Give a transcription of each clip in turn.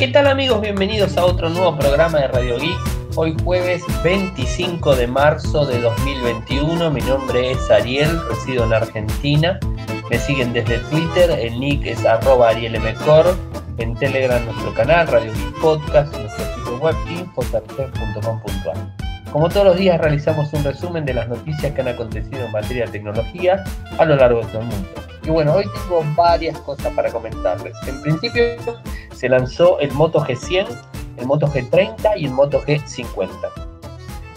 ¿Qué tal amigos? Bienvenidos a otro nuevo programa de Radio Geek. Hoy jueves 25 de marzo de 2021. Mi nombre es Ariel, resido en Argentina. Me siguen desde Twitter, el nick es arroba arielmcor. En Telegram nuestro canal, Radio Geek Podcast, nuestro sitio web info.com.ar. Como todos los días realizamos un resumen de las noticias que han acontecido en materia de tecnología a lo largo de todo el mundo. Y bueno, hoy tengo varias cosas para comentarles. En principio se lanzó el Moto G100, el Moto G30 y el Moto G50.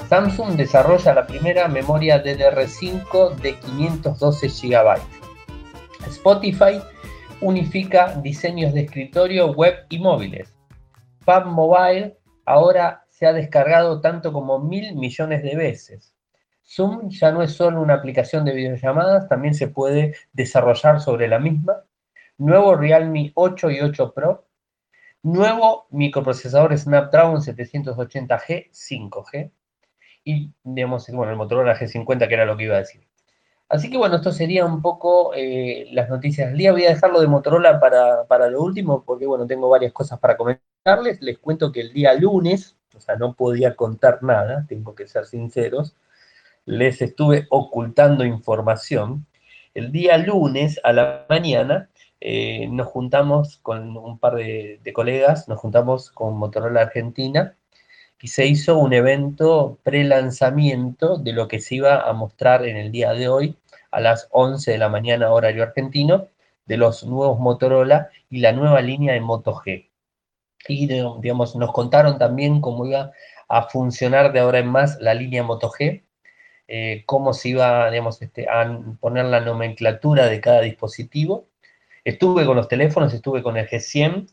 Samsung desarrolla la primera memoria DDR5 de 512 GB. Spotify unifica diseños de escritorio, web y móviles. Fab Mobile ahora se ha descargado tanto como mil millones de veces. Zoom ya no es solo una aplicación de videollamadas, también se puede desarrollar sobre la misma. Nuevo Realme 8 y 8 Pro Nuevo microprocesador Snapdragon 780G 5G. Y, digamos, bueno, el Motorola G50, que era lo que iba a decir. Así que, bueno, esto sería un poco eh, las noticias del día. Voy a dejarlo de Motorola para, para lo último, porque, bueno, tengo varias cosas para comentarles. Les cuento que el día lunes, o sea, no podía contar nada, tengo que ser sinceros, les estuve ocultando información. El día lunes a la mañana eh, nos juntamos con un par de, colegas, nos juntamos con Motorola Argentina y se hizo un evento pre-lanzamiento de lo que se iba a mostrar en el día de hoy a las 11 de la mañana horario argentino de los nuevos Motorola y la nueva línea de Moto G. Y digamos, nos contaron también cómo iba a funcionar de ahora en más la línea Moto G, eh, cómo se iba digamos, este, a poner la nomenclatura de cada dispositivo. Estuve con los teléfonos, estuve con el G100,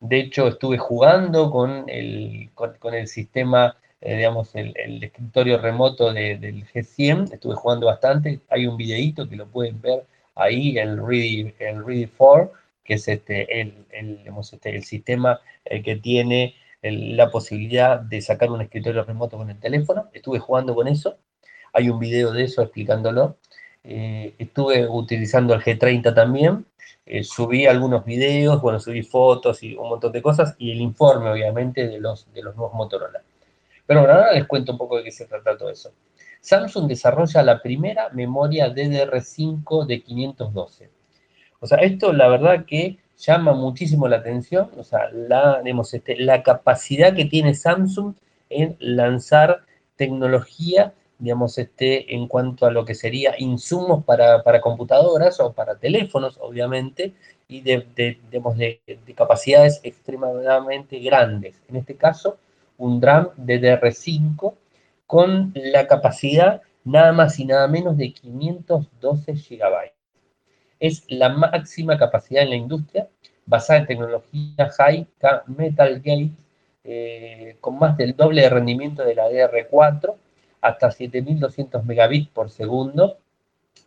de hecho estuve jugando con el, con, el sistema, eh, digamos, el, escritorio remoto del G100, estuve jugando bastante, hay un videíto que lo pueden ver ahí, el Ready, el Ready 4, que es este, el, el, este, el sistema eh, que tiene la posibilidad de sacar un escritorio remoto con el teléfono, estuve jugando con eso, hay un video de eso explicándolo, eh, estuve utilizando el G30 también, eh, subí algunos videos, bueno, subí fotos y un montón de cosas, y el informe, obviamente, de los, de los nuevos Motorola. Pero bueno, ahora les cuento un poco de qué se trata todo eso. Samsung desarrolla la primera memoria DDR5 de 512. O sea, esto la verdad que llama muchísimo la atención, o sea, la, este, la capacidad que tiene Samsung en lanzar tecnología digamos, este, en cuanto a lo que sería insumos para, computadoras o para teléfonos, obviamente, y de, de, capacidades extremadamente grandes. En este caso, un DRAM DDR5 con la capacidad nada más y nada menos de 512 GB. Es la máxima capacidad en la industria, basada en tecnología High-K Metal Gate, eh, con más del doble de rendimiento de la DR4 hasta 7200 megabits por segundo,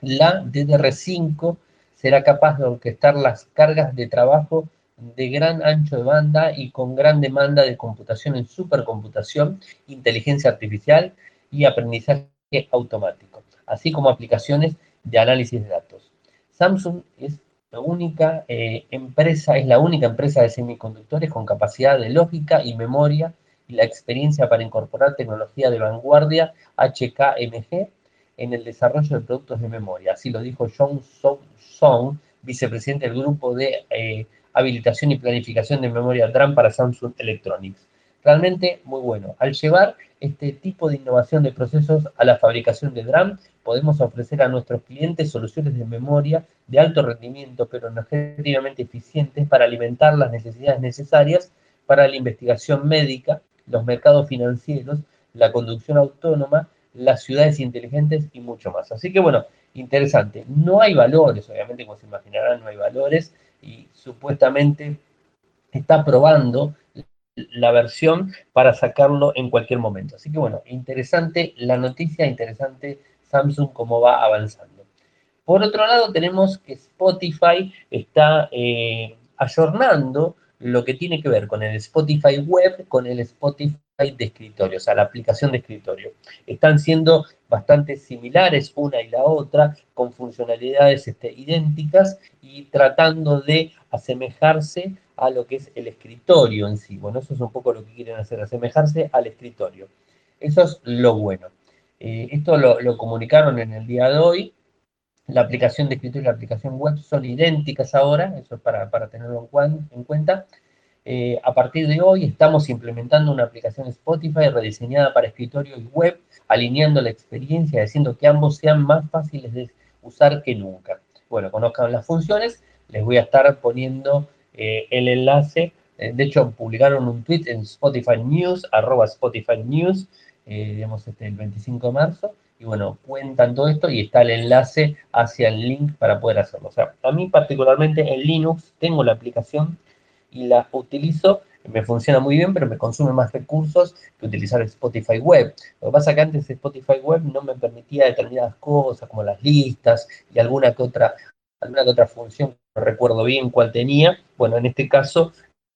la DDR5 será capaz de orquestar las cargas de trabajo de gran ancho de banda y con gran demanda de computación en supercomputación, inteligencia artificial y aprendizaje automático, así como aplicaciones de análisis de datos. Samsung es la única eh, empresa, es la única empresa de semiconductores con capacidad de lógica y memoria la experiencia para incorporar tecnología de vanguardia HKMG en el desarrollo de productos de memoria. Así lo dijo John Song, vicepresidente del grupo de eh, habilitación y planificación de memoria DRAM para Samsung Electronics. Realmente muy bueno. Al llevar este tipo de innovación de procesos a la fabricación de DRAM, podemos ofrecer a nuestros clientes soluciones de memoria de alto rendimiento, pero energéticamente eficientes para alimentar las necesidades necesarias para la investigación médica, los mercados financieros, la conducción autónoma, las ciudades inteligentes y mucho más. Así que bueno, interesante. No hay valores, obviamente, como se imaginarán, no hay valores y supuestamente está probando la versión para sacarlo en cualquier momento. Así que bueno, interesante la noticia, interesante Samsung cómo va avanzando. Por otro lado, tenemos que Spotify está eh, ayornando lo que tiene que ver con el Spotify web, con el Spotify de escritorio, o sea, la aplicación de escritorio. Están siendo bastante similares una y la otra, con funcionalidades este, idénticas y tratando de asemejarse a lo que es el escritorio en sí. Bueno, eso es un poco lo que quieren hacer, asemejarse al escritorio. Eso es lo bueno. Eh, esto lo, comunicaron en el día de hoy. La aplicación de escritorio y la aplicación web son idénticas ahora, eso es para, tenerlo en, cuenta. Eh, a partir de hoy estamos implementando una aplicación Spotify rediseñada para escritorio y web, alineando la experiencia, haciendo que ambos sean más fáciles de usar que nunca. Bueno, conozcan las funciones, les voy a estar poniendo eh, el enlace. de hecho, publicaron un tweet en Spotify News, arroba Spotify News, eh, digamos, este, el 25 de marzo, y bueno, cuentan todo esto y está el enlace hacia el link para poder hacerlo. O sea, a mí particularmente en Linux tengo la aplicación y la utilizo, me funciona muy bien, pero me consume más recursos que utilizar Spotify Web. Lo que pasa es que antes Spotify Web no me permitía determinadas cosas, como las listas y alguna que otra, alguna que otra función, no recuerdo bien cuál tenía. Bueno, en este caso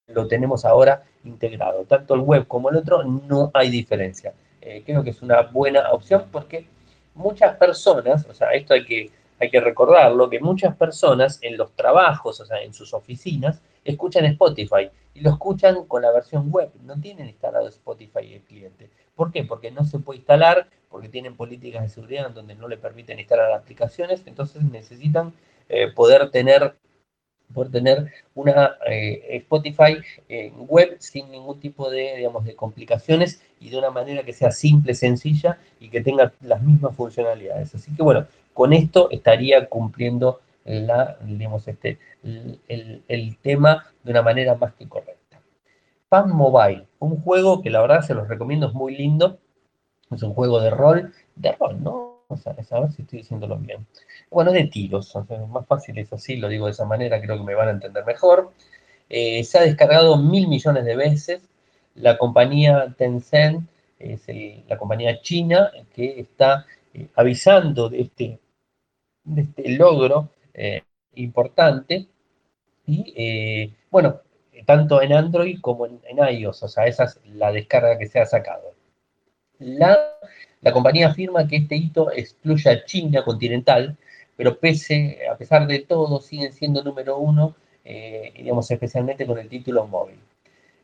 lo tenemos ahora integrado. Tanto el web como el otro no hay diferencia. Eh, creo que es una buena opción porque muchas personas, o sea, esto hay que, hay que recordarlo, que muchas personas en los trabajos, o sea, en sus oficinas, escuchan Spotify y lo escuchan con la versión web, no tienen instalado Spotify el cliente. ¿Por qué? Porque no se puede instalar, porque tienen políticas de seguridad donde no le permiten instalar aplicaciones, entonces necesitan eh, poder tener poder tener una eh, Spotify web sin ningún tipo de, digamos, de complicaciones y de una manera que sea simple, sencilla y que tenga las mismas funcionalidades. Así que bueno, con esto estaría cumpliendo la, digamos, este, el, tema de una manera más que correcta. Pan Mobile, un juego que la verdad se los recomiendo, es muy lindo. Es un juego de rol, de rol, ¿no? O sea, a ver si estoy diciéndolo bien. Bueno, de tiros, más fácil es así, lo digo de esa manera, creo que me van a entender mejor. Eh, se ha descargado mil millones de veces, la compañía Tencent es la compañía china que está eh, avisando de este, este logro eh, importante. Y bueno, tanto en Android como en, iOS, o sea, esa es la descarga que se ha sacado. La, la compañía afirma que este hito excluye a China continental, pero pese, a pesar de todo, siguen siendo número uno, digamos, especialmente con el título móvil.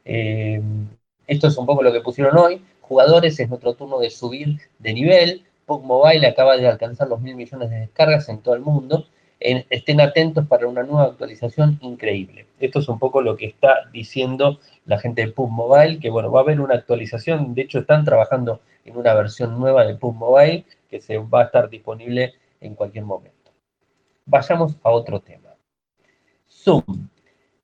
Esto es un poco lo que pusieron hoy. Jugadores, es nuestro turno de subir de nivel. PUBG Mobile acaba de alcanzar los mil millones de descargas en todo el mundo. estén atentos para una nueva actualización increíble. Esto es un poco lo que está diciendo la gente de PUBG Mobile, que bueno, va a haber una actualización. De hecho, están trabajando en una versión nueva de PUBG Mobile que se va a estar disponible en cualquier momento. Vayamos a otro tema. Zoom.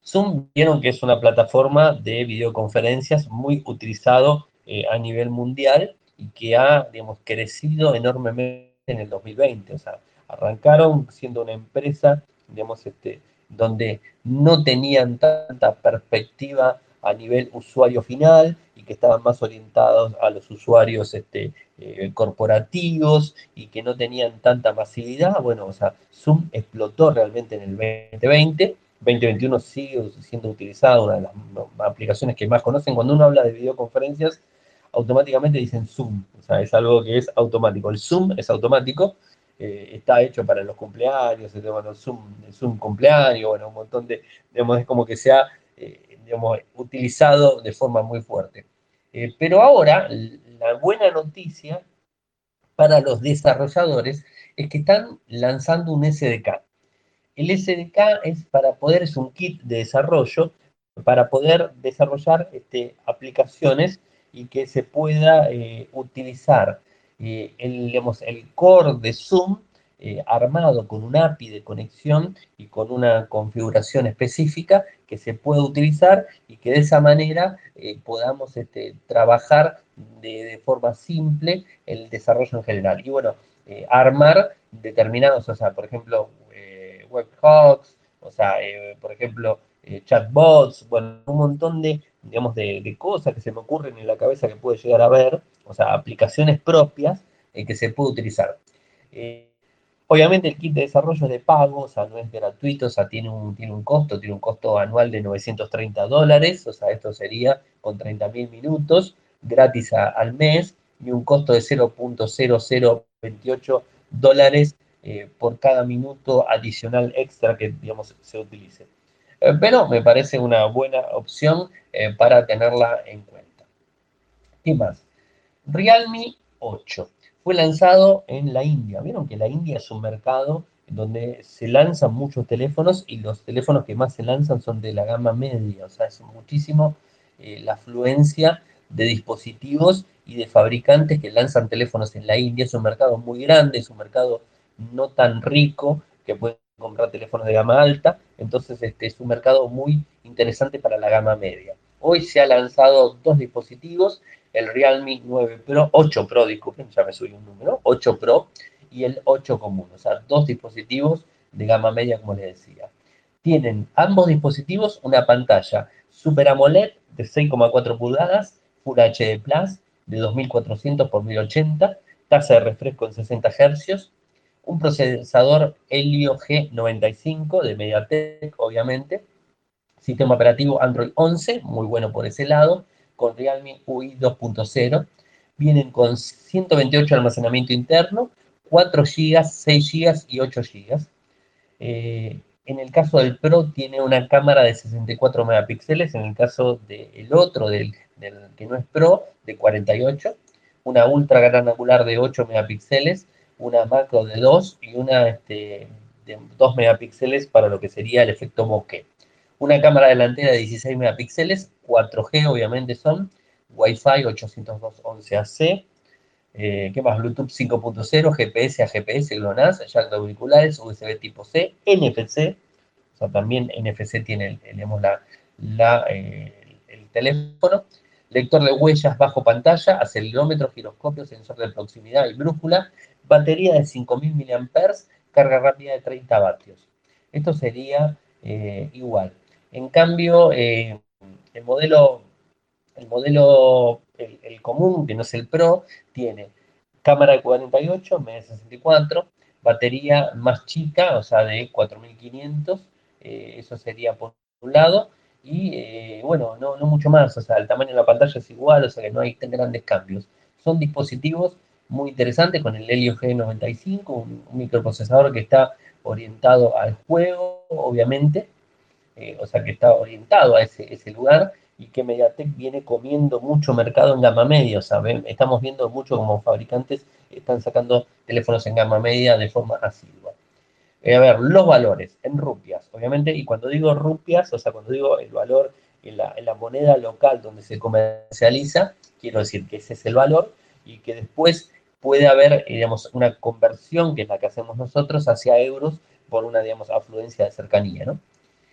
Zoom vieron que es una plataforma de videoconferencias muy utilizado eh, a nivel mundial y que ha, digamos, crecido enormemente en el 2020. O sea, arrancaron siendo una empresa, digamos, este, donde no tenían tanta perspectiva a nivel usuario final y que estaban más orientados a los usuarios este, eh, corporativos y que no tenían tanta masividad. Bueno, o sea, Zoom explotó realmente en el 2020 2021 sigue siendo utilizada, una de las aplicaciones que más conocen. Cuando uno habla de videoconferencias, automáticamente dicen Zoom, o sea, es algo que es automático. El Zoom es automático, eh, está hecho para los cumpleaños, bueno, Zoom, Zoom cumpleaños, bueno, un montón de, digamos, es como que se ha, eh, digamos, utilizado de forma muy fuerte. Eh, pero ahora, la buena noticia para los desarrolladores es que están lanzando un SDK. El SDK es para poder, es un kit de desarrollo para poder desarrollar este, aplicaciones y que se pueda eh, utilizar eh, el, el core de Zoom eh, armado con un API de conexión y con una configuración específica que se pueda utilizar y que de esa manera podamos este, trabajar de, forma simple el desarrollo en general. Y bueno, armar determinados, o sea, por ejemplo, webhooks, o sea, eh, por ejemplo, eh, chatbots, bueno, un montón de, digamos, de, cosas que se me ocurren en la cabeza que puede llegar a ver, o sea, aplicaciones propias eh, que se puede utilizar. Obviamente el kit de desarrollo es de pago, o sea, no es gratuito, o sea, tiene un, costo, tiene un costo anual de 930 dólares, o sea, esto sería con 30.000 minutos, gratis al mes, y un costo de 0.0028 dólares eh, por cada minuto adicional extra que, se utilice. eh, pero me parece una buena opción eh, para tenerla en cuenta. ¿Qué más? Realme 8 fue lanzado en la India. Vieron que la India es un mercado donde se lanzan muchos teléfonos y los teléfonos que más se lanzan son de la gama media, o sea, es muchísimo eh, la afluencia de dispositivos y de fabricantes que lanzan teléfonos en la India. Es un mercado muy grande, es un mercado no tan rico que pueden comprar teléfonos de gama alta, entonces este es un mercado muy interesante para la gama media. Hoy se ha lanzado dos dispositivos, el Realme 9 Pro, 8 Pro, disculpen, ya me subí un número, 8 Pro y el 8 común, o sea, dos dispositivos de gama media, como les decía. Tienen ambos dispositivos una pantalla Super AMOLED de 6,4 pulgadas, Full HD Plus de 2400 x 1080, tasa de refresco en 60 Hz, un procesador Helio G95 de MediaTek, obviamente, sistema operativo Android 11, muy bueno por ese lado, con Realme UI 2.0, vienen con 128 de almacenamiento interno, 4 GB, 6 GB y 8 GB. Eh, en el caso del Pro tiene una cámara de 64 megapíxeles, en el caso del otro, del, que no es Pro, de 48, una ultra gran angular de 8 megapíxeles, una macro de 2 y una este, de 2 megapíxeles para lo que sería el efecto bokeh. Una cámara delantera de 16 megapíxeles, 4G obviamente son, Wi-Fi 802.11ac, eh, ¿Qué más? Bluetooth 5.0, GPS a GPS, GLONASS, jack de auriculares, USB tipo C, NFC, o sea, también NFC tiene la, eh, el teléfono, lector de huellas bajo pantalla, acelerómetro, giroscopio, sensor de proximidad y brújula, batería de 5000 mAh, carga rápida de 30 vatios. Esto sería eh, igual. En cambio, el modelo el modelo, el, común, que no es el Pro, tiene cámara de 48, media 64, batería más chica, o sea, de 4500, eh, eso sería por un lado, y eh, bueno, no, no mucho más, o sea, el tamaño de la pantalla es igual, o sea que no hay grandes cambios. Son dispositivos muy interesantes con el Helio G95, un, microprocesador que está orientado al juego, obviamente, eh, o sea que está orientado a ese, lugar, y que Mediatek viene comiendo mucho mercado en gama media. O sea, estamos viendo mucho como fabricantes están sacando teléfonos en gama media de forma asidua. Eh, a ver, los valores en rupias, obviamente, y cuando digo rupias, o sea, cuando digo el valor en la, en la moneda local donde se comercializa, quiero decir que ese es el valor y que después puede haber, digamos, una conversión, que es la que hacemos nosotros, hacia euros por una, digamos, afluencia de cercanía, ¿no?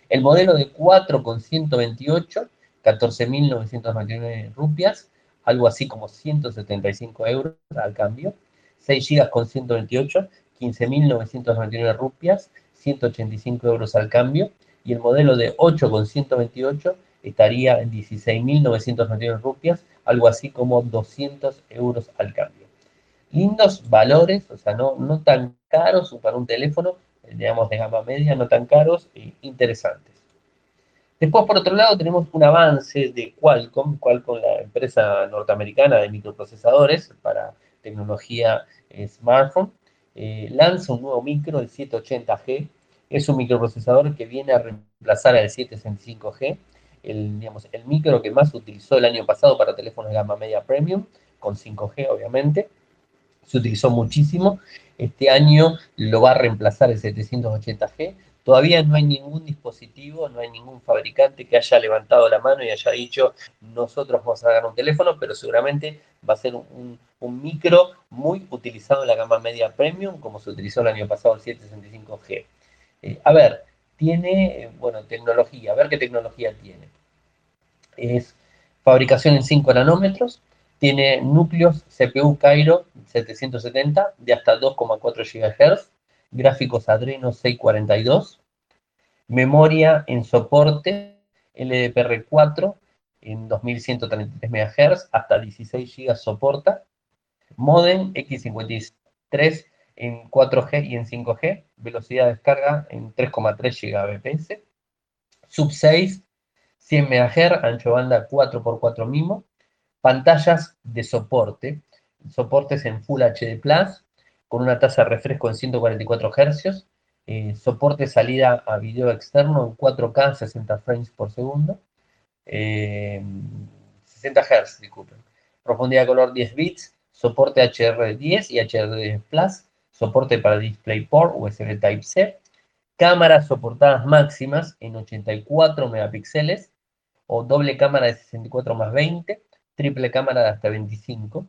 El modelo de 4,128 14.999 rupias, algo así como 175 euros al cambio, 6 GB con 128, 15.999 rupias, 185 euros al cambio, y el modelo de 8 con 128 estaría en 16.999 rupias, algo así como 200 euros al cambio. Lindos valores, o sea, no, no tan caros para un teléfono, digamos de gama media, no tan caros, e interesantes. Después, por otro lado, tenemos un avance de Qualcomm, Qualcomm, la empresa norteamericana de microprocesadores para tecnología eh, smartphone, eh, lanza un nuevo micro, el 780G. Es un microprocesador que viene a reemplazar al 765G, el, digamos, el micro que más se utilizó el año pasado para teléfonos de gama media premium, con 5G obviamente. Se utilizó muchísimo. Este año lo va a reemplazar el 780G Todavía no hay ningún dispositivo, no hay ningún fabricante que haya levantado la mano y haya dicho, nosotros vamos a dar un teléfono, pero seguramente va a ser un, micro muy utilizado en la gama media premium, como se utilizó el año pasado el 765G. Eh, a ver, tiene, bueno, tecnología, a ver qué tecnología tiene. Es fabricación en 5 nanómetros, tiene núcleos CPU Cairo 770 de hasta 2,4 GHz, gráficos Adreno 642, memoria en soporte LDPR4 en 2133 MHz, hasta 16 GB soporta, modem X53 en 4G y en 5G, velocidad de descarga en 3,3 Gbps, sub 6, 100 MHz, ancho banda 4x4 MIMO, pantallas de soporte, soportes en Full HD Plus, con una tasa de refresco en 144 Hz, eh, soporte salida a video externo en 4K 60 frames por segundo, 60 Hz, disculpen, profundidad de color 10 bits, soporte HDR10 y HDR Plus, soporte para DisplayPort USB Type-C, cámaras soportadas máximas en 84 megapíxeles o doble cámara de 64 más 20, triple cámara de hasta 25.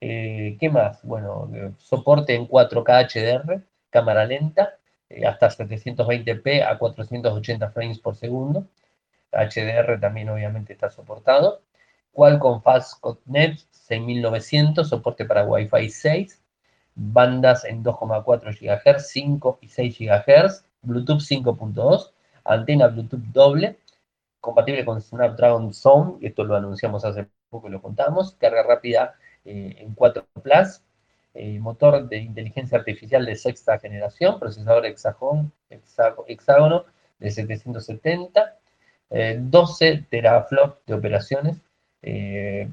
Eh, ¿Qué más? Bueno, eh, soporte en 4K HDR, cámara lenta, eh, hasta 720p a 480 frames por segundo. HDR también obviamente está soportado. Qualcomm Fastnet 6900, soporte para Wi-Fi 6, bandas en 2,4 GHz, 5 y 6 GHz, Bluetooth 5.2, antena Bluetooth doble, compatible con Snapdragon Zone, esto lo anunciamos hace poco lo contamos, carga rápida eh, en 4 Plus, eh, motor de inteligencia artificial de sexta generación, procesador hexágono, de 770, 12 eh, teraflops de operaciones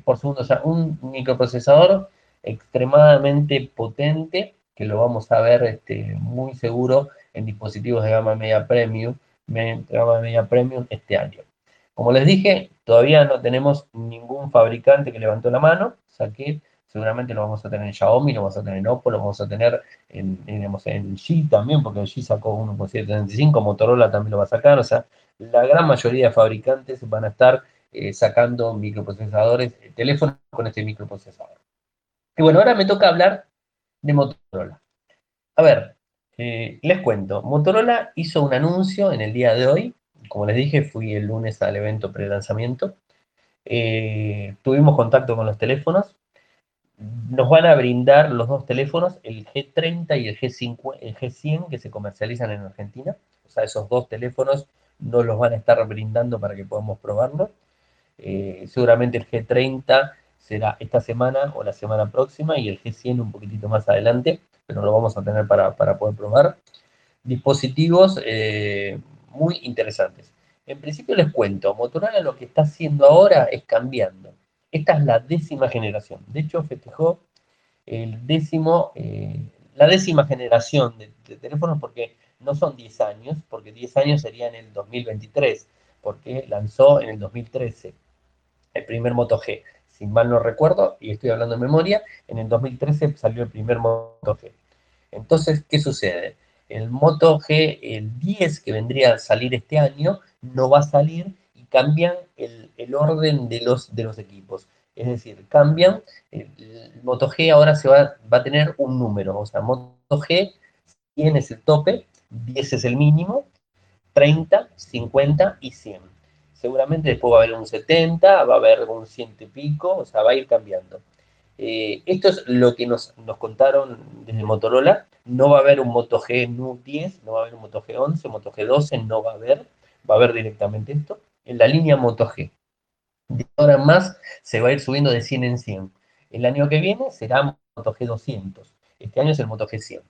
por segundo, o sea, un microprocesador extremadamente potente, que lo vamos a ver este, muy seguro en dispositivos de gama media premium, gama media premium este año. Como les dije, todavía no tenemos ningún fabricante que levantó la mano, o sea que seguramente lo vamos a tener en Xiaomi, lo vamos a tener en Oppo, lo vamos a tener en, en G también, porque el G sacó uno con 735, Motorola también lo va a sacar, o sea, la gran mayoría de fabricantes van a estar eh, sacando microprocesadores, eh, teléfonos con este microprocesador. Y bueno, ahora me toca hablar de Motorola. A ver, eh, les cuento, Motorola hizo un anuncio en el día de hoy, como les dije, fui el lunes al evento pre-lanzamiento, eh, tuvimos contacto con los teléfonos, nos van a brindar los dos teléfonos, el G30 y el, G5, el G100 que se comercializan en Argentina, o sea, esos dos teléfonos nos los van a estar brindando para que podamos probarlos. Eh, seguramente el G30 será esta semana o la semana próxima y el G100 un poquitito más adelante, pero lo vamos a tener para, poder probar. Dispositivos eh, muy interesantes. En principio les cuento, Motorola lo que está haciendo ahora es cambiando. Esta es la décima generación. De hecho, festejó el décimo, eh, la décima generación de, de, teléfonos porque no son 10 años, porque 10 años sería en el 2023, porque lanzó en el 2013 el primer Moto G si mal no recuerdo, y estoy hablando de memoria, en el 2013 salió el primer Moto G. Entonces, ¿qué sucede? El Moto G, el 10 que vendría a salir este año, no va a salir y cambian el, orden de los, de los equipos. Es decir, cambian, el, Moto G ahora se va, va, a tener un número, o sea, Moto G 100 es el tope, 10 es el mínimo, 30, 50 y 100 seguramente después va a haber un 70, va a haber un ciento y pico, o sea, va a ir cambiando. Eh, esto es lo que nos, contaron desde Motorola. No va a haber un Moto G Nu 10, no va a haber un Moto G 11, Moto G 12, no va a haber. Va a haber directamente esto. En la línea Moto G. De ahora en más se va a ir subiendo de 100 en 100. El año que viene será Moto G 200. Este año es el Moto G 100.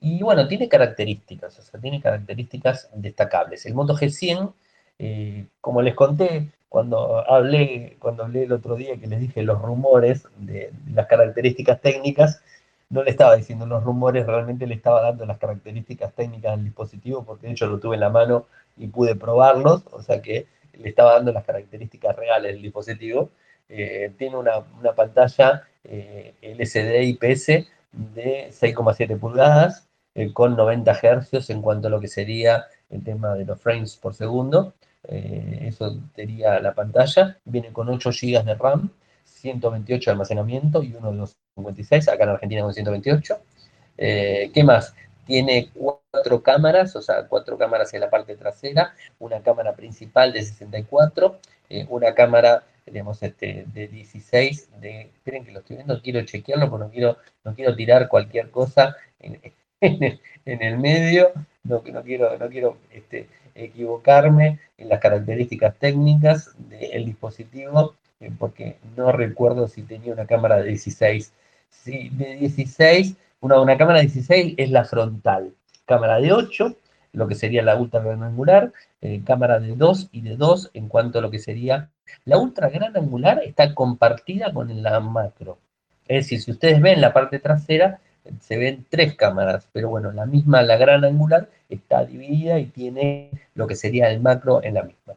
Y bueno, tiene características, o sea, tiene características destacables. El Moto G 100 eh, como les conté, cuando hablé, cuando hablé el otro día que les dije los rumores de, las características técnicas, no le estaba diciendo los rumores, realmente le estaba dando las características técnicas del dispositivo, porque de hecho lo tuve en la mano y pude probarlos, o sea que le estaba dando las características reales del dispositivo. Eh, tiene una, pantalla eh, LCD IPS de 6,7 pulgadas, con 90 Hz en cuanto a lo que sería el tema de los frames por segundo. Eh, eso sería la pantalla. Viene con 8 GB de RAM, 128 de almacenamiento y uno de 256, acá en Argentina con 128. Eh, ¿Qué más? Tiene cuatro cámaras, o sea, cuatro cámaras en la parte trasera, una cámara principal de 64, eh, una cámara, digamos, este, de 16, de, esperen que lo estoy viendo, quiero chequearlo porque no quiero, no quiero tirar cualquier cosa en, en el medio, no, no quiero, no quiero este, equivocarme en las características técnicas del dispositivo, eh, porque no recuerdo si tenía una cámara de 16. Sí, de 16, una, una cámara de 16 es la frontal, cámara de 8, lo que sería la ultra gran angular, eh, cámara de 2 y de 2 en cuanto a lo que sería la ultra gran angular está compartida con la macro. Es decir, si ustedes ven la parte trasera, se ven tres cámaras, pero bueno, la misma, la gran angular, está dividida y tiene lo que sería el macro en la misma.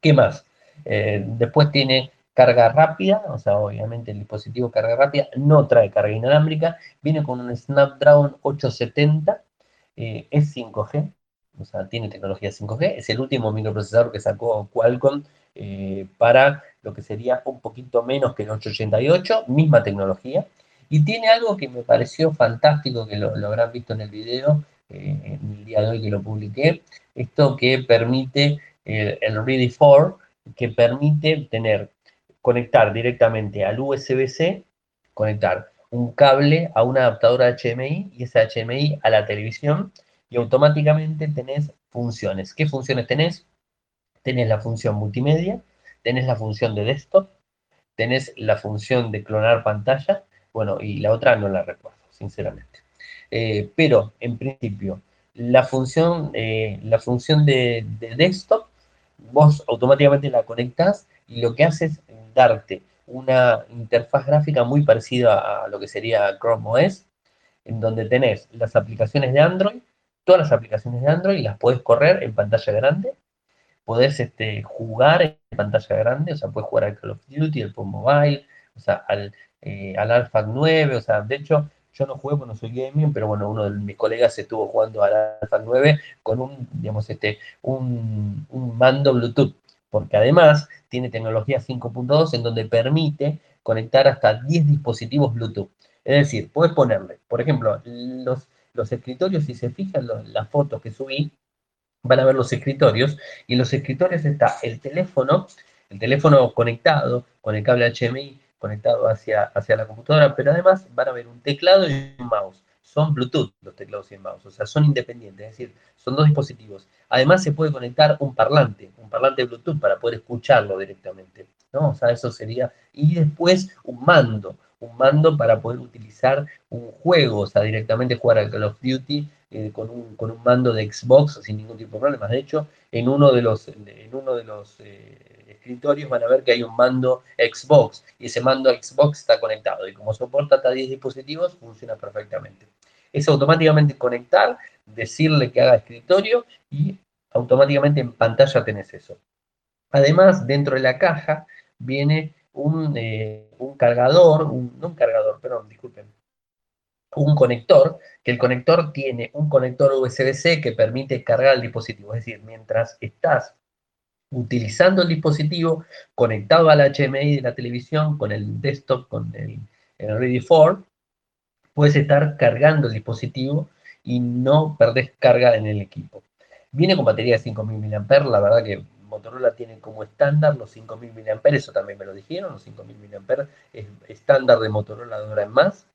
¿Qué más? Eh, después tiene carga rápida, o sea, obviamente el dispositivo carga rápida no trae carga inalámbrica, viene con un Snapdragon 870, eh, es 5G, o sea, tiene tecnología 5G, es el último microprocesador que sacó Qualcomm eh, para lo que sería un poquito menos que el 888, misma tecnología, y tiene algo que me pareció fantástico, que lo, habrán visto en el video, eh, en el día de hoy que lo publiqué, esto que permite el, el Ready 4, que permite tener, conectar directamente al USB-C, conectar un cable a una adaptadora HMI y ese HMI a la televisión y automáticamente tenés funciones. ¿Qué funciones tenés? Tenés la función multimedia, tenés la función de desktop, tenés la función de clonar pantalla, bueno, y la otra no la recuerdo, sinceramente. Eh, pero, en principio, la función, eh, la función de, desktop, vos automáticamente la conectás y lo que hace es darte una interfaz gráfica muy parecida a lo que sería Chrome OS, en donde tenés las aplicaciones de Android, todas las aplicaciones de Android las puedes correr en pantalla grande, podés este, jugar en pantalla grande, o sea, puedes jugar al Call of Duty, PUBG Mobile, o sea, al, eh, al Alpha 9, o sea, de hecho, yo no juego porque no soy gaming, pero bueno, uno de mis colegas estuvo jugando al Alpha 9 con un, digamos, este, un, un mando Bluetooth, porque además tiene tecnología 5.2 en donde permite conectar hasta 10 dispositivos Bluetooth. Es decir, puedes ponerle, por ejemplo, los, los escritorios, si se fijan las fotos que subí, van a ver los escritorios, y en los escritorios está el teléfono, el teléfono conectado con el cable HMI, conectado hacia, hacia la computadora, pero además van a ver un teclado y un mouse. Son Bluetooth los teclados y el mouse, o sea, son independientes, es decir, son dos dispositivos. Además se puede conectar un parlante, un parlante Bluetooth para poder escucharlo directamente, ¿no? O sea, eso sería, y después un mando, un mando para poder utilizar un juego, o sea, directamente jugar al Call of Duty eh, con, un, con, un, mando de Xbox sin ningún tipo de problemas. De hecho, en uno de los, en uno de los eh, escritorios van a ver que hay un mando Xbox y ese mando Xbox está conectado y como soporta hasta 10 dispositivos, funciona perfectamente. Es automáticamente conectar, decirle que haga escritorio y automáticamente en pantalla tenés eso. Además, dentro de la caja viene un, eh, un cargador, un, no un cargador, perdón, disculpen, un conector, que el conector tiene un conector USB-C que permite cargar el dispositivo. Es decir, mientras estás utilizando el dispositivo conectado al HMI de la televisión, con el desktop, con el, el Ready 4, puedes estar cargando el dispositivo y no perdés carga en el equipo. Viene con batería de 5000 mAh, la verdad que Motorola tiene como estándar los 5000 mAh, eso también me lo dijeron, los 5000 mAh es estándar de Motorola de ahora en más.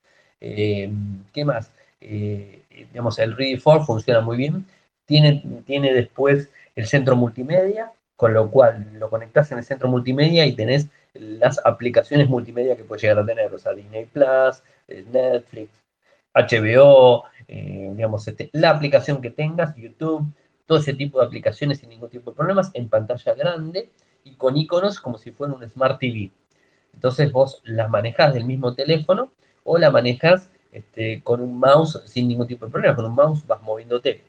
Eh, ¿Qué más? Eh, digamos, el Ready 4 funciona muy bien. Tiene, tiene después el centro multimedia, con lo cual lo conectas en el centro multimedia y tenés las aplicaciones multimedia que puedes llegar a tener, o sea, Disney Plus, eh, Netflix, HBO, digamos, este, la aplicación que tengas, YouTube, todo ese tipo de aplicaciones sin ningún tipo de problemas, en pantalla grande y con iconos como si fuera un Smart TV. Entonces vos las manejas del mismo teléfono o la manejas este, con un mouse sin ningún tipo de problema. Con un mouse vas moviéndote.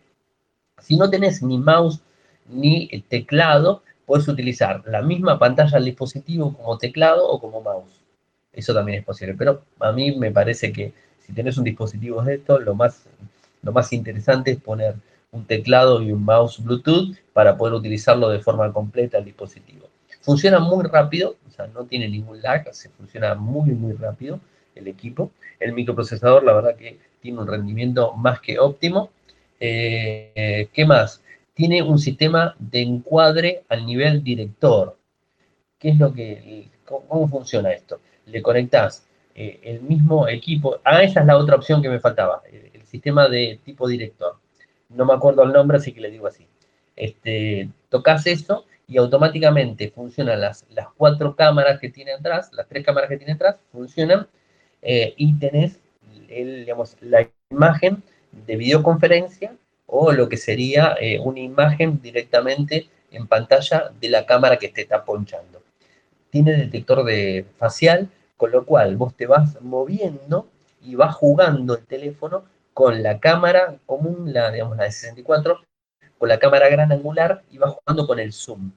Si no tenés ni mouse ni teclado, puedes utilizar la misma pantalla del dispositivo como teclado o como mouse. Eso también es posible. Pero a mí me parece que si tenés un dispositivo de esto, lo más, lo más interesante es poner un teclado y un mouse Bluetooth para poder utilizarlo de forma completa el dispositivo. Funciona muy rápido, o sea, no tiene ningún lag, se funciona muy, muy rápido el equipo. El microprocesador, la verdad que tiene un rendimiento más que óptimo. Eh, ¿Qué más? Tiene un sistema de encuadre al nivel director. ¿Qué es lo que, cómo funciona esto? Le conectás eh, el mismo equipo. Ah, esa es la otra opción que me faltaba, el sistema de tipo director no me acuerdo el nombre, así que le digo así. Este, tocas eso y automáticamente funcionan las, las cuatro cámaras que tiene atrás, las tres cámaras que tiene atrás, funcionan eh, y tenés digamos, la imagen de videoconferencia o lo que sería eh, una imagen directamente en pantalla de la cámara que te está ponchando. Tiene detector de facial, con lo cual vos te vas moviendo y va jugando el teléfono con la cámara común, la, digamos, la de 64, con la cámara gran angular y va jugando con el zoom.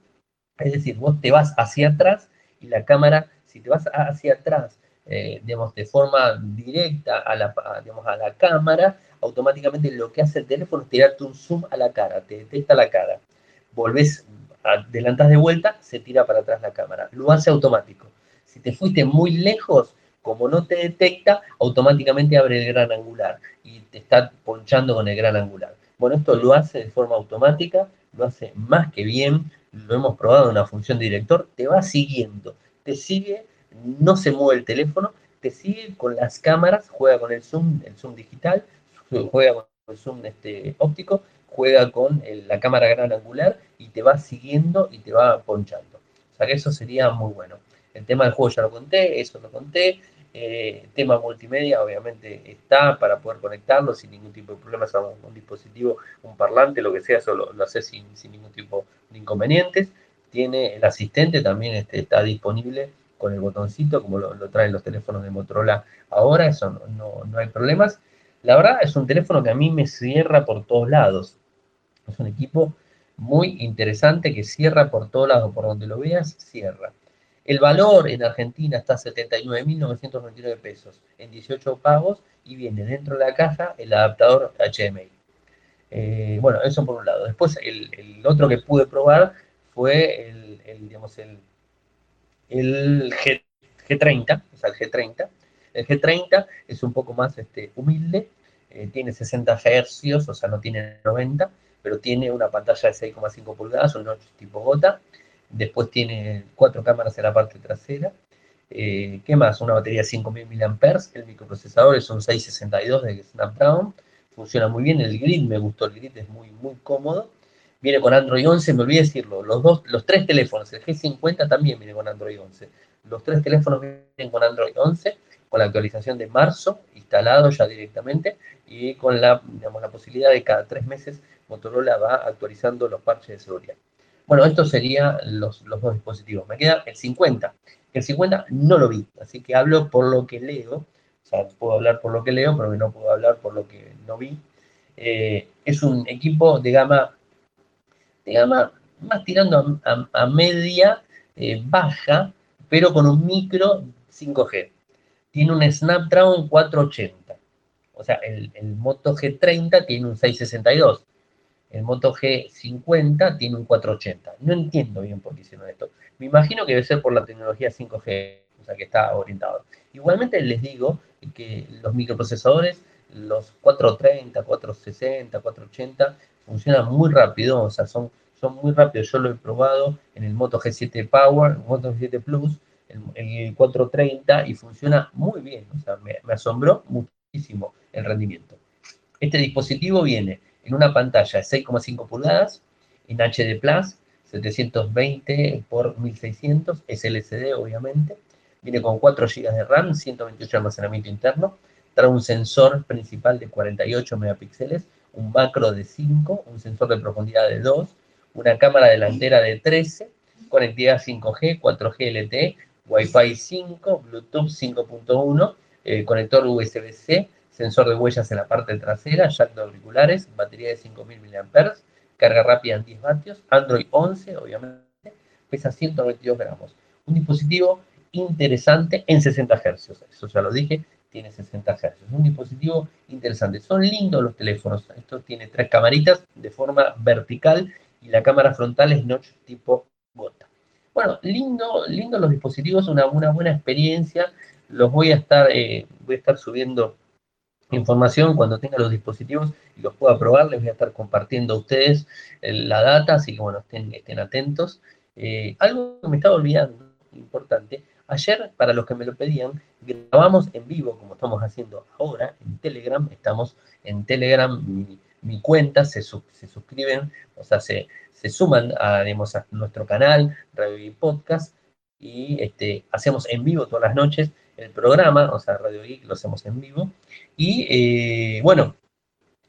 Es decir, vos te vas hacia atrás y la cámara, si te vas hacia atrás, eh, digamos, de forma directa a la, digamos, a la cámara, automáticamente lo que hace el teléfono es tirarte un zoom a la cara, te detecta la cara. Volvés, adelantás de vuelta, se tira para atrás la cámara. Lo hace automático. Si te fuiste muy lejos, como no te detecta, automáticamente abre el gran angular y te está ponchando con el gran angular. Bueno, esto lo hace de forma automática, lo hace más que bien, lo hemos probado en una función de director, te va siguiendo, te sigue, no se mueve el teléfono, te sigue con las cámaras, juega con el zoom, el zoom digital, juega con el zoom este, óptico, juega con la cámara gran angular y te va siguiendo y te va ponchando. O sea que eso sería muy bueno. El tema del juego ya lo conté, eso lo conté. Eh, tema multimedia, obviamente está para poder conectarlo sin ningún tipo de problemas a un, dispositivo, un parlante, lo que sea, eso lo, hace sin, ningún tipo de inconvenientes. Tiene el asistente, también este, está disponible con el botoncito, como lo, traen los teléfonos de Motorola ahora, eso no, no, hay problemas. La verdad es un teléfono que a mí me cierra por todos lados. Es un equipo muy interesante que cierra por todos lados, por donde lo veas, cierra. El valor en Argentina está a 79.999 pesos en 18 pagos y viene dentro de la caja el adaptador HDMI. Eh, bueno, eso por un lado. Después el, otro que pude probar fue el, digamos, el, el G, 30 o sea, el G30. El G30 es un poco más este, humilde, eh, tiene 60 Hz, o sea, no tiene 90, pero tiene una pantalla de 6,5 pulgadas, un notch tipo gota, Después tiene cuatro cámaras en la parte trasera. Eh, ¿Qué más? Una batería de 5000 mAh. El microprocesador es un 662 de Snapdragon. Funciona muy bien. El grid, me gustó el grid, es muy, muy cómodo. Viene con Android 11, me olvidé decirlo. Los, dos, los tres teléfonos, el G50 también viene con Android 11. Los tres teléfonos vienen con Android 11, con la actualización de marzo, instalado ya directamente, y con la, digamos, la posibilidad de cada tres meses Motorola va actualizando los parches de seguridad. Bueno, estos serían los, dos dispositivos. Me queda el 50. El 50 no lo vi, así que hablo por lo que leo. O sea, puedo hablar por lo que leo, pero no puedo hablar por lo que no vi. Eh, es un equipo de gama, de gama más tirando a, media, eh, baja, pero con un micro 5G. Tiene un Snapdragon 480. O sea, el, Moto G30 tiene un 662 el Moto G50 tiene un 480. No entiendo bien por qué hicieron esto. Me imagino que debe ser por la tecnología 5G, o sea, que está orientado. Igualmente les digo que los microprocesadores, los 430, 460, 480, funcionan muy rápido, o sea, son, son muy rápidos. Yo lo he probado en el Moto G7 Power, Moto G7 Plus, el, 430, y funciona muy bien. O me asombró muchísimo el rendimiento. Este dispositivo viene en una pantalla de 6,5 pulgadas, en HD Plus, 720 por 1600, es LCD obviamente, viene con 4 GB de RAM, 128 de almacenamiento interno, trae un sensor principal de 48 megapíxeles, un macro de 5, un sensor de profundidad de 2, una cámara delantera de 13, conectividad 5G, 4G LTE, Wi-Fi 5, Bluetooth 5.1, eh, conector USB-C, sensor de huellas en la parte trasera, jack de auriculares, batería de 5000 mAh, carga rápida en 10 vatios, Android 11, obviamente, pesa 122 gramos. Un dispositivo interesante en 60 Hz, eso ya lo dije, tiene 60 Hz. Un dispositivo interesante. Son lindos los teléfonos. Esto tiene tres camaritas de forma vertical y la cámara frontal es notch tipo gota. Bueno, lindo, lindo los dispositivos, una, buena experiencia. Los voy a estar, eh, voy a estar subiendo información cuando tenga los dispositivos y los pueda probar, les voy a estar compartiendo a ustedes eh, la data, así que bueno, estén, estén atentos. Eh, algo que me estaba olvidando, importante, ayer, para los que me lo pedían, grabamos en vivo, como estamos haciendo ahora, en Telegram, estamos en Telegram, mi, cuenta, se, se, suscriben, o sea, se, se suman a, nuestro canal, Radio y Podcast, y este, hacemos en vivo todas las noches el programa, o sea, Radio Geek lo hacemos en vivo. Y eh, bueno,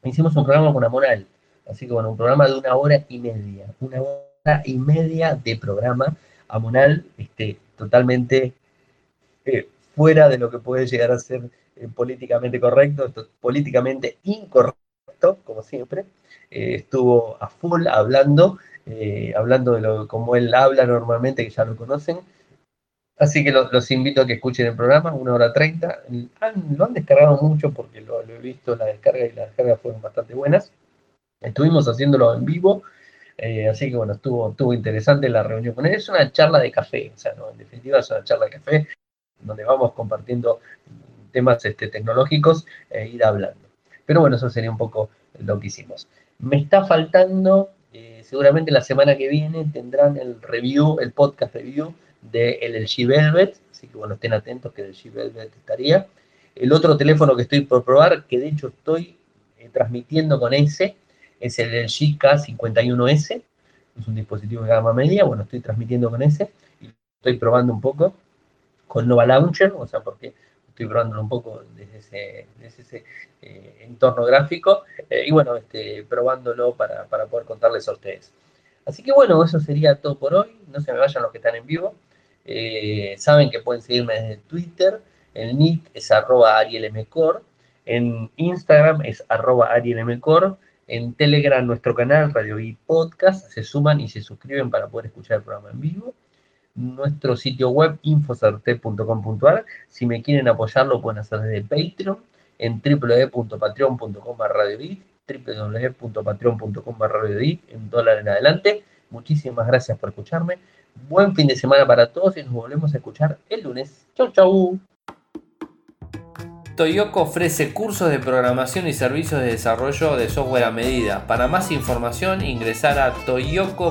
hicimos un programa con Amoral. Así que bueno, un programa de una hora y media. Una hora y media de programa Amonal, este, totalmente eh, fuera de lo que puede llegar a ser eh, políticamente correcto, políticamente incorrecto, como siempre. Eh, estuvo a full hablando, eh, hablando de lo como él habla normalmente, que ya lo conocen. Así que los invito a que escuchen el programa, una hora treinta. lo han descargado mucho porque lo, he visto, la descarga y las descargas fueron bastante buenas. Estuvimos haciéndolo en vivo, así que bueno, estuvo, estuvo interesante la reunión con él. Es una charla de café, o sea, ¿no? en definitiva es una charla de café donde vamos compartiendo temas este, tecnológicos e ir hablando. Pero bueno, eso sería un poco lo que hicimos. Me está faltando, eh, seguramente la semana que viene tendrán el review, el podcast review de el LG Velvet, así que bueno, estén atentos que el LG Velvet estaría. El otro teléfono que estoy por probar, que de hecho estoy eh, transmitiendo con ese, es el LG K51S, es un dispositivo de gama media, bueno, estoy transmitiendo con ese y estoy probando un poco con Nova Launcher, o sea, porque estoy probándolo un poco desde ese, eh, entorno gráfico, eh, y bueno, este, probándolo para, poder contarles a ustedes. Así que bueno, eso sería todo por hoy, no se me vayan los que están en vivo, eh, saben que pueden seguirme desde Twitter, el nick es arroba arielmcor, en Instagram es arroba arielmcor, en Telegram nuestro canal Radio y Podcast, se suman y se suscriben para poder escuchar el programa en vivo nuestro sitio web infocerte.com.ar. Si me quieren apoyarlo pueden hacer desde Patreon en www.patreon.com www.patreon.com en dólar en adelante. Muchísimas gracias por escucharme. Buen fin de semana para todos y nos volvemos a escuchar el lunes. Chau, chau. Toyoko ofrece cursos de programación y servicios de desarrollo de software a medida. Para más información ingresar a toyoko.io